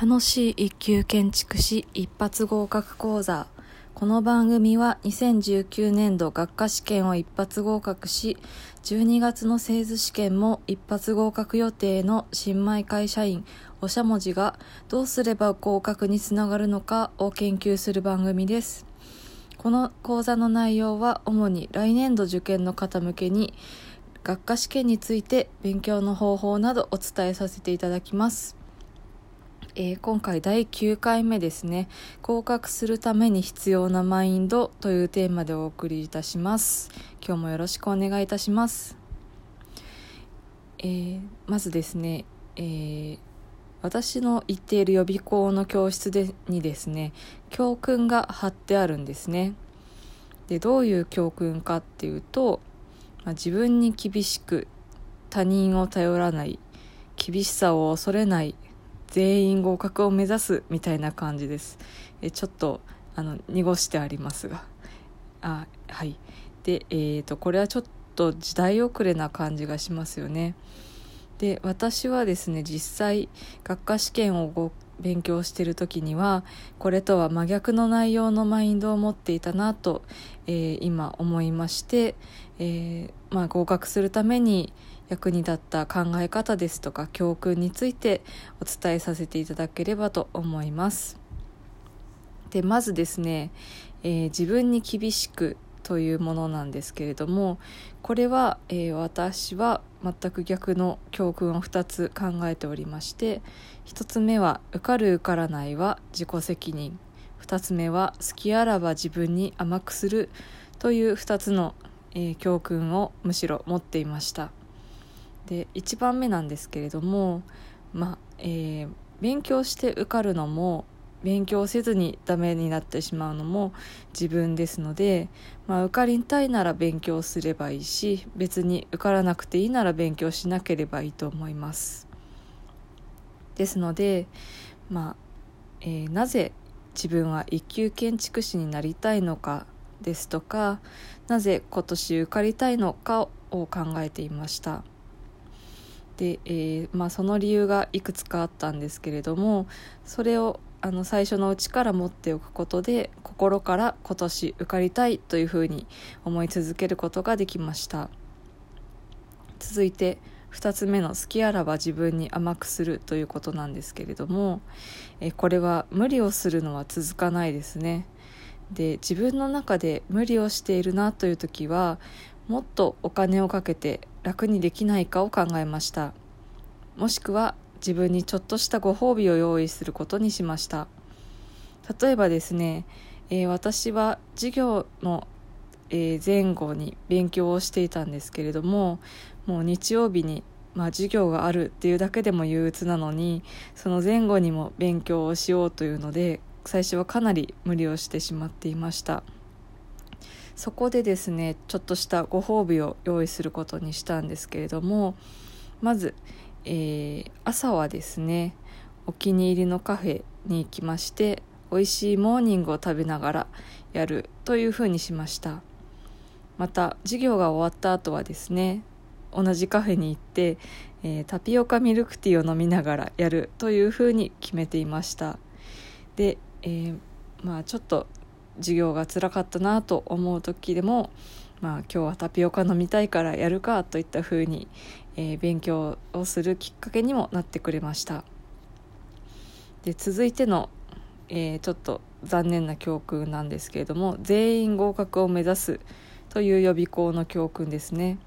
楽しい一級建築士一発合格講座。この番組は2019年度学科試験を一発合格し12月の製図試験も一発合格予定の新米会社員おしゃもじがどうすれば合格につながるのかを研究する番組です。この講座の内容は主に来年度受験の方向けに学科試験について勉強の方法などお伝えさせていただきます。えー、今回第9回目ですね。合格するために必要なマインドというテーマでお送りいたします。今日もよろしくお願いいたします、えー、まずですね、えー、私の行っている予備校の教室でにですね教訓が貼ってあるんですね。でどういう教訓かっていうと、まあ、自分に厳しく他人を頼らない厳しさを恐れない全員合格を目指すみたいな感じです。えちょっとあの濁してありますが。あはい。でえーと、これはちょっと時代遅れな感じがしますよね。で私はですね実際学科試験をご勉強してる時にはこれとは真逆の内容のマインドを持っていたなと、えー、今思いまして、えー、まあ、合格するために役に立った考え方ですとか教訓についてお伝えさせていただければと思います。でまずですね、えー、自分に厳しくというものなんですけれどもこれは、えー、私は全く逆の教訓を2つ考えておりまして1つ目は受かる受からないは自己責任2つ目は好きあらば自分に甘くするという2つの、えー、教訓をむしろ持っていましたで1番目なんですけれどもま、えー、勉強して受かるのも勉強せずにダメになってしまうのも自分ですので、まあ、受かりたいなら勉強すればいいし別に受からなくていいなら勉強しなければいいと思いますですのでまあ、えー、なぜ自分は一級建築士になりたいのかですとかなぜ今年受かりたいのかを考えていました。で、えー、まあ、その理由がいくつかあったんですけれどもそれをあの最初のうちから持っておくことで心から今年受かりたいというふうに思い続けることができました。続いて2つ目の「好きあらば自分に甘くする」ということなんですけれどもえこれは無理をするのは続かないですね。で自分の中で無理をしているなという時はもっとお金をかけて楽にできないかを考えました。もしくは自分にちょっとしたご褒美を用意することにしました。例えばですね、えー、私は授業の、え、前後に勉強をしていたんですけれどももう日曜日にまあ、授業があるっていうだけでも憂鬱なのにその前後にも勉強をしようというので最初はかなり無理をしてしまっていました。そこでですねちょっとしたご褒美を用意することにしたんですけれどもまず、えー、朝はですねお気に入りのカフェに行きまして美味しいモーニングを食べながらやるというふうにしました。また授業が終わった後はですね同じカフェに行って、えー、タピオカミルクティーを飲みながらやるというふうに決めていました。で、えー、まあちょっと授業が辛かったなと思う時でもまあ今日はタピオカ飲みたいからやるかといったふうに、えー、勉強をするきっかけにもなってくれました。で続いての、えー、ちょっと残念な教訓なんですけれども全員合格を目指すという予備校の教訓ですね。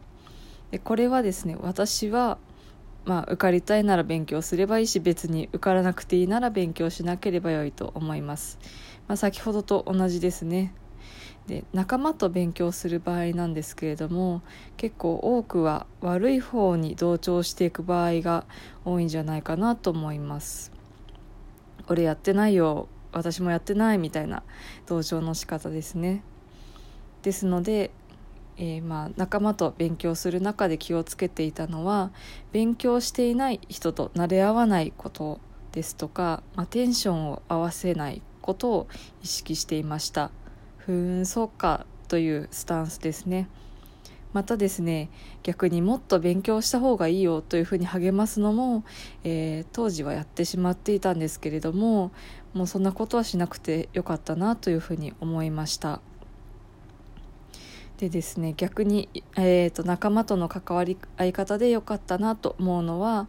でこれはですね私はまあ、受かりたいなら勉強すればいいし別に受からなくていいなら勉強しなければよいと思います、まあ、先ほどと同じですね。で仲間と勉強する場合なんですけれども結構多くは悪い方に同調していく場合が多いんじゃないかなと思います。俺やってないよ私もやってないみたいな同調の仕方ですね。ですので、えー、まあ仲間と勉強する中で気をつけていたのは勉強していない人と慣れ合わないことですとか、まあ、テンションを合わせないことを意識していました。ふーんそうかというスタンスですね。またですね逆にもっと勉強した方がいいよというふうに励ますのも、えー、当時はやってしまっていたんですけれどももうそんなことはしなくてよかったなというふうに思いました。でですね逆に、えーと、仲間との関わり合い方でよかったなと思うのは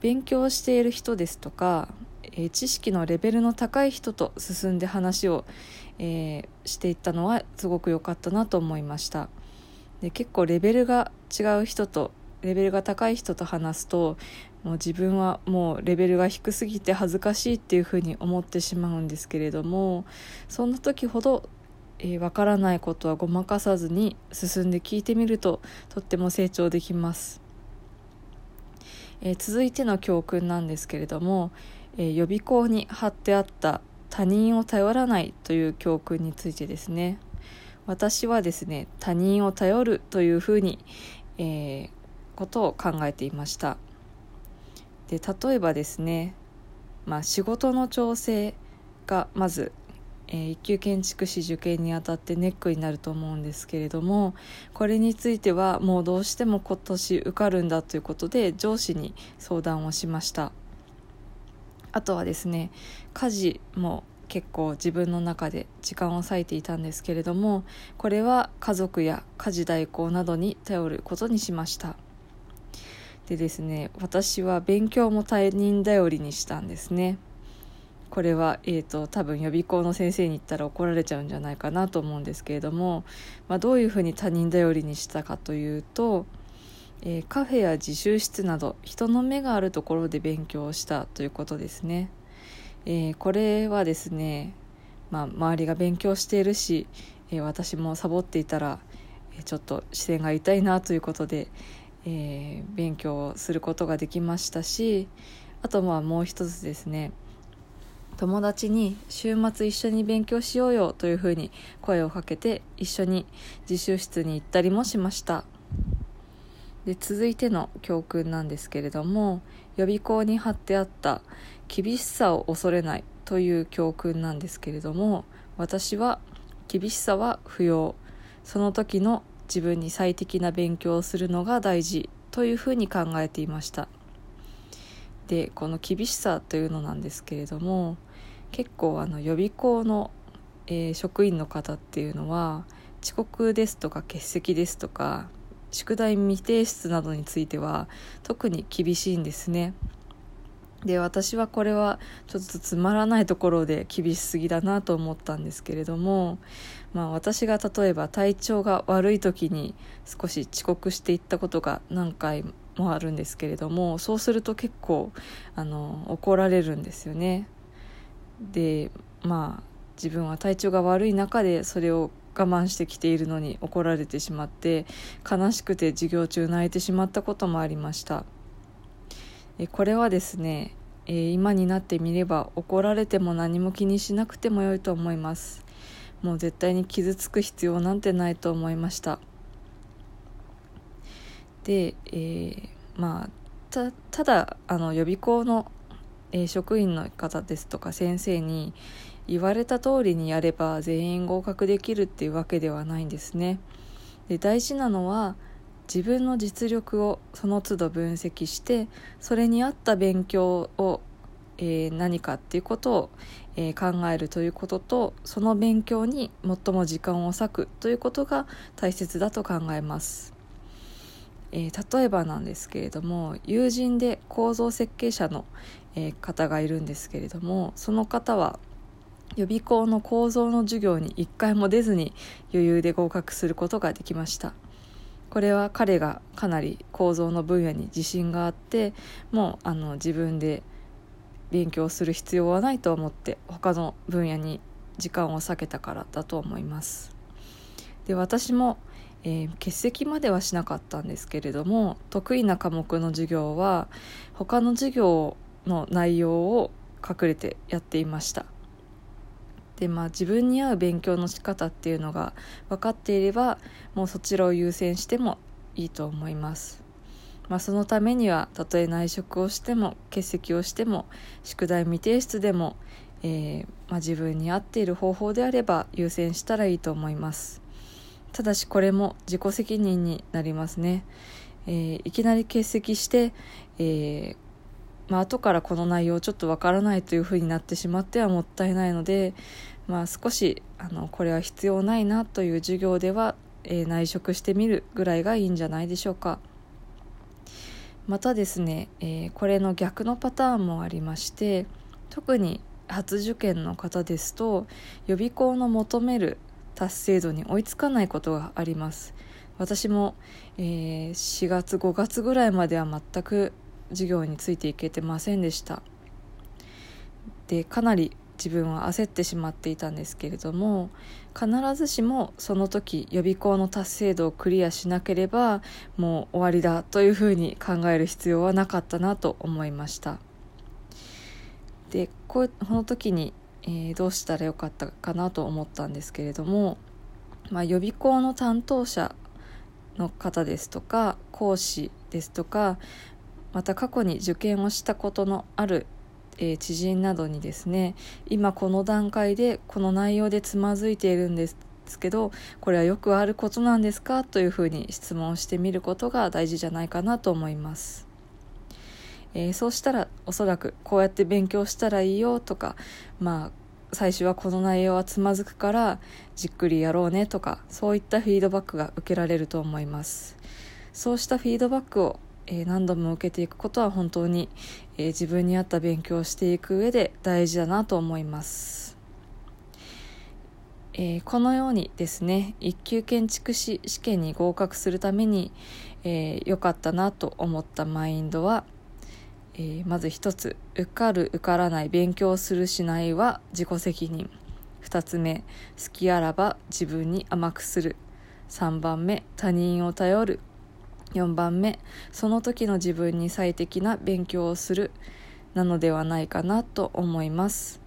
勉強している人ですとか、えー、知識のレベルの高い人と進んで話を、えー、していったのはすごく良かったなと思いました。で結構レベルが違う人とレベルが高い人と話すともう自分はもうレベルが低すぎて恥ずかしいっていうふうに思ってしまうんですけれどもそんな時ほどえー、分からないことはごまかさずに進んで聞いてみるととっても成長できます、えー、続いての教訓なんですけれども、えー、予備校に貼ってあった他人を頼らないという教訓についてですね。私はですね他人を頼るというふうに、えー、ことを考えていました。で例えばですね、まあ、仕事の調整がまずえー、一級建築士受験にあたってネックになると思うんですけれどもこれについてはもうどうしても今年受かるんだということで上司に相談をしました。あとはですね家事も結構自分の中で時間を割いていたんですけれどもこれは家族や家事代行などに頼ることにしました。でですね私は勉強も他人頼りにしたんですね。これは、えーと、多分予備校の先生に言ったら怒られちゃうんじゃないかなと思うんですけれども、まあ、どういうふうに他人頼りにしたかというと、えー、カフェや自習室など人の目があるところで勉強をしたということですね。えー、これはですね、まあ、周りが勉強しているし、えー、私もサボっていたら、えちょっと視線が痛いなということで、え勉強をすることができましたしあとまあもう一つですね友達に週末一緒に勉強しようよというふうに声をかけて一緒に自習室に行ったりもしました。で続いての教訓なんですけれども予備校に貼ってあった厳しさを恐れないという教訓なんですけれども私は厳しさは不要。その時の自分に最適な勉強をするのが大事というふうに考えていました。でこの厳しさというのなんですけれども結構あの予備校の、えー、職員の方っていうのは遅刻ですとか欠席ですとか宿題未提出などについては特に厳しいんですね。で私はこれはちょっとつまらないところで厳しすぎだなと思ったんですけれども、まあ、私が例えば体調が悪い時に少し遅刻していったことが何回もあるんですけれどもそうすると結構あの怒られるんですよね。でまあ自分は体調が悪い中でそれを我慢してきているのに怒られてしまって悲しくて授業中泣いてしまったこともありました。これはですね今になってみれば怒られても何も気にしなくても良いと思います。もう絶対に傷つく必要なんてないと思いました。で、えー、まあたただあの予備校のえー、職員の方ですとか先生に言われた通りにやれば全員合格できるっていうわけではないんですね。で大事なのは自分の実力をその都度分析してそれに合った勉強を、えー、何かっていうことを、えー、考えるということとその勉強に最も時間を割くということが大切だと考えます。えー、例えばなんですけれども友人で構造設計者の、えー、方がいるんですけれどもその方は予備校の構造の授業に1回も出ずに余裕で合格することができました。これは彼がかなり構造の分野に自信があってもうあの自分で勉強する必要はないと思って他の分野に時間を割けたからだと思います。で私もえー、欠席まではしなかったんですけれども得意な科目の授業は他の授業の内容を隠れてやっていました。でまあ自分に合う勉強の仕方っていうのが分かっていればもうそちらを優先してもいいと思います。まあ、そのためにはたとえ内職をしても欠席をしても宿題未提出でも、えー、まあ、自分に合っている方法であれば優先したらいいと思います。ただしこれも自己責任になりますね、えー、いきなり欠席して、えーまあ後からこの内容ちょっとわからないというふうになってしまってはもったいないので、まあ、少しあのこれは必要ないなという授業では、えー、内職してみるぐらいがいいんじゃないでしょうか。またですね、えー、これの逆のパターンもありまして特に初受験の方ですと予備校の求める達成度に追いつかないことがあります私も、えー、4月5月ぐらいまでは全く授業についていけてませんでした。でかなり自分は焦ってしまっていたんですけれども必ずしもその時予備校の達成度をクリアしなければもう終わりだというふうに考える必要はなかったなと思いました。でこの時に、えー、どうしたらよかったかなと思ったんですけれども、まあ、予備校の担当者の方ですとか講師ですとかまた過去に受験をしたことのあるえー、知人などにですね今この段階でこの内容でつまずいているんですけどこれはよくあることなんですかというふうに質問してみることが大事じゃないかなと思います。えー、そうしたらおそらくこうやって勉強したらいいよとかまあ最初はこの内容はつまずくからじっくりやろうねとかそういったフィードバックが受けられると思いますそうしたフィードバックをえ、何度も受けていくことは本当に、え、自分に合った勉強をしていく上で大事だなと思います、えー、このようにですね一級建築士試験に合格するために良、えー、かったなと思ったマインドは、えまず一つ受かる受からない勉強するしないは自己責任。2つ目好きあらば自分に甘くする。3番目他人を頼る。4番目。その時の自分に最適な勉強をする。なのではないかなと思います、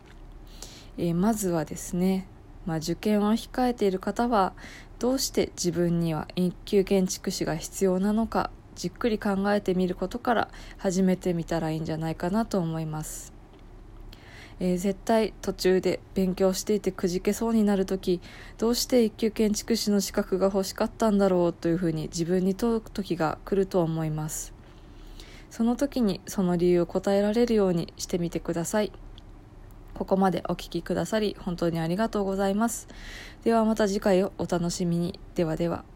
えー、まずはですね、まあ、受験を控えている方はどうして自分には一級建築士が必要なのかじっくり考えてみることから始めてみたらいいんじゃないかなと思います。えー、絶対途中で勉強していてくじけそうになる時どうして一級建築士の資格が欲しかったんだろうというふうに自分に問う時が来ると思います。その時にその理由を答えられるようにしてみてください。ここまでお聴きくださり本当にありがとうございます。ではまた次回をお楽しみに。ではでは。